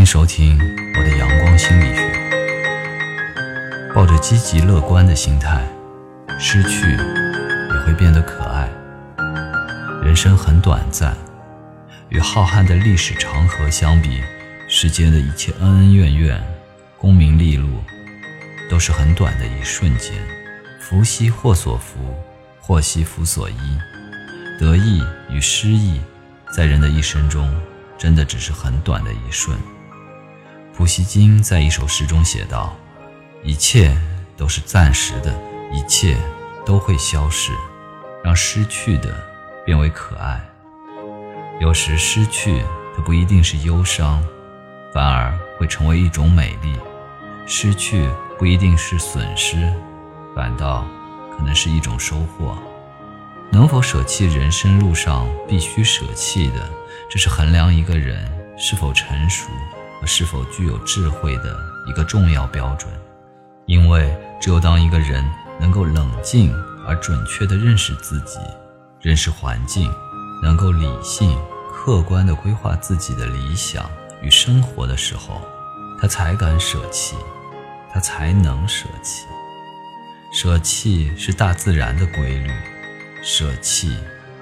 欢迎收听我的阳光心理学。抱着积极乐观的心态，失去也会变得可爱。人生很短暂，与浩瀚的历史长河相比，世间的一切恩恩怨怨、功名利禄，都是很短的一瞬间。福兮祸所伏，祸兮福所依。得意与失意，在人的一生中，真的只是很短的一瞬。普希金在一首诗中写道：“一切都是暂时的，一切都会消逝，让失去的变为可爱。有时失去它不一定是忧伤，反而会成为一种美丽。失去不一定是损失，反倒可能是一种收获。”能否舍弃人生路上必须舍弃的，这是衡量一个人是否成熟和是否具有智慧的一个重要标准。因为只有当一个人能够冷静而准确地认识自己、认识环境，能够理性、客观地规划自己的理想与生活的时候，他才敢舍弃，他才能舍弃。舍弃是大自然的规律。舍弃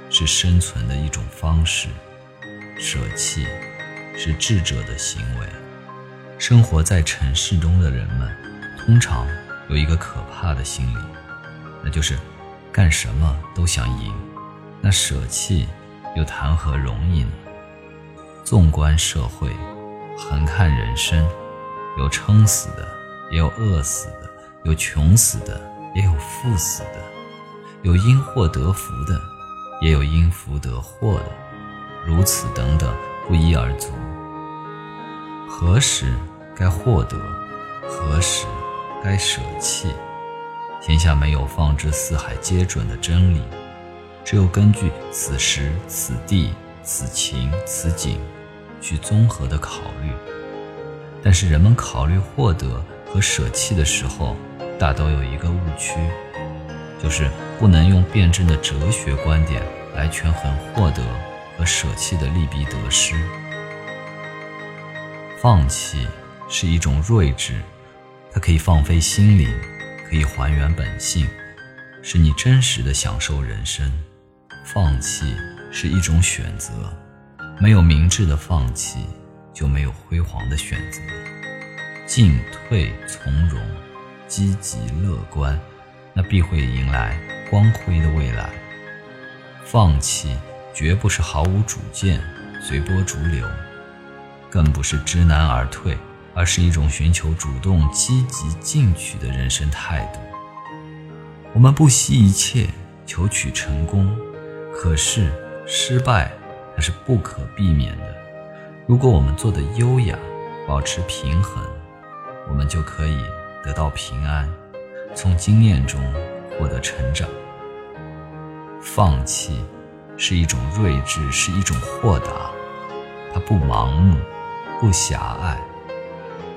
是生存的一种方式，舍弃是智者的行为。生活在城市中的人们，通常有一个可怕的心理，那就是干什么都想赢。那舍弃又谈何容易呢？纵观社会，横看人生，有撑死的，也有饿死的；有穷死的，也有富死的。有因祸得福的，也有因福得祸的，如此等等，不一而足。何时该获得，何时该舍弃？天下没有放之四海皆准的真理，只有根据此时此地此情此景去综合的考虑。但是人们考虑获得和舍弃的时候，大都有一个误区。就是不能用辩证的哲学观点来权衡获得和舍弃的利弊得失。放弃是一种睿智，它可以放飞心灵，可以还原本性，使你真实的享受人生。放弃是一种选择，没有明智的放弃，就没有辉煌的选择。进退从容，积极乐观。那必会迎来光辉的未来。放弃绝不是毫无主见、随波逐流，更不是知难而退，而是一种寻求主动、积极进取的人生态度。我们不惜一切求取成功，可是失败它是不可避免的。如果我们做的优雅，保持平衡，我们就可以得到平安。从经验中获得成长。放弃是一种睿智，是一种豁达，它不盲目，不狭隘。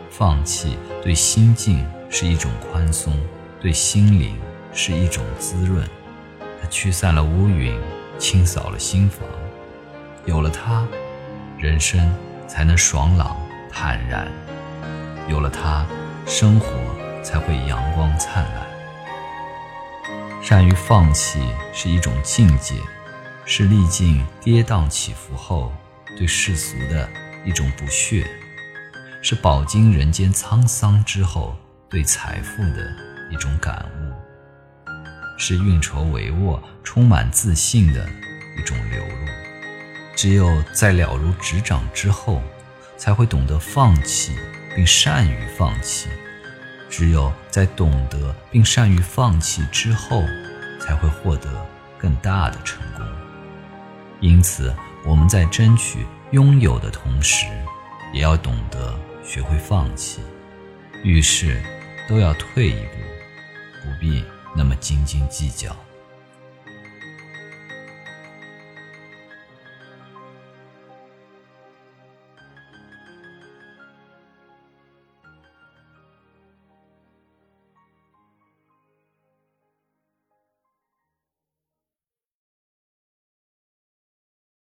放弃对心境是一种宽松，对心灵是一种滋润。它驱散了乌云，清扫了心房。有了它，人生才能爽朗坦然；有了它，生活。才会阳光灿烂。善于放弃是一种境界，是历尽跌宕起伏后对世俗的一种不屑，是饱经人间沧桑之后对财富的一种感悟，是运筹帷幄、充满自信的一种流露。只有在了如指掌之后，才会懂得放弃，并善于放弃。只有在懂得并善于放弃之后，才会获得更大的成功。因此，我们在争取拥有的同时，也要懂得学会放弃。遇事都要退一步，不必那么斤斤计较。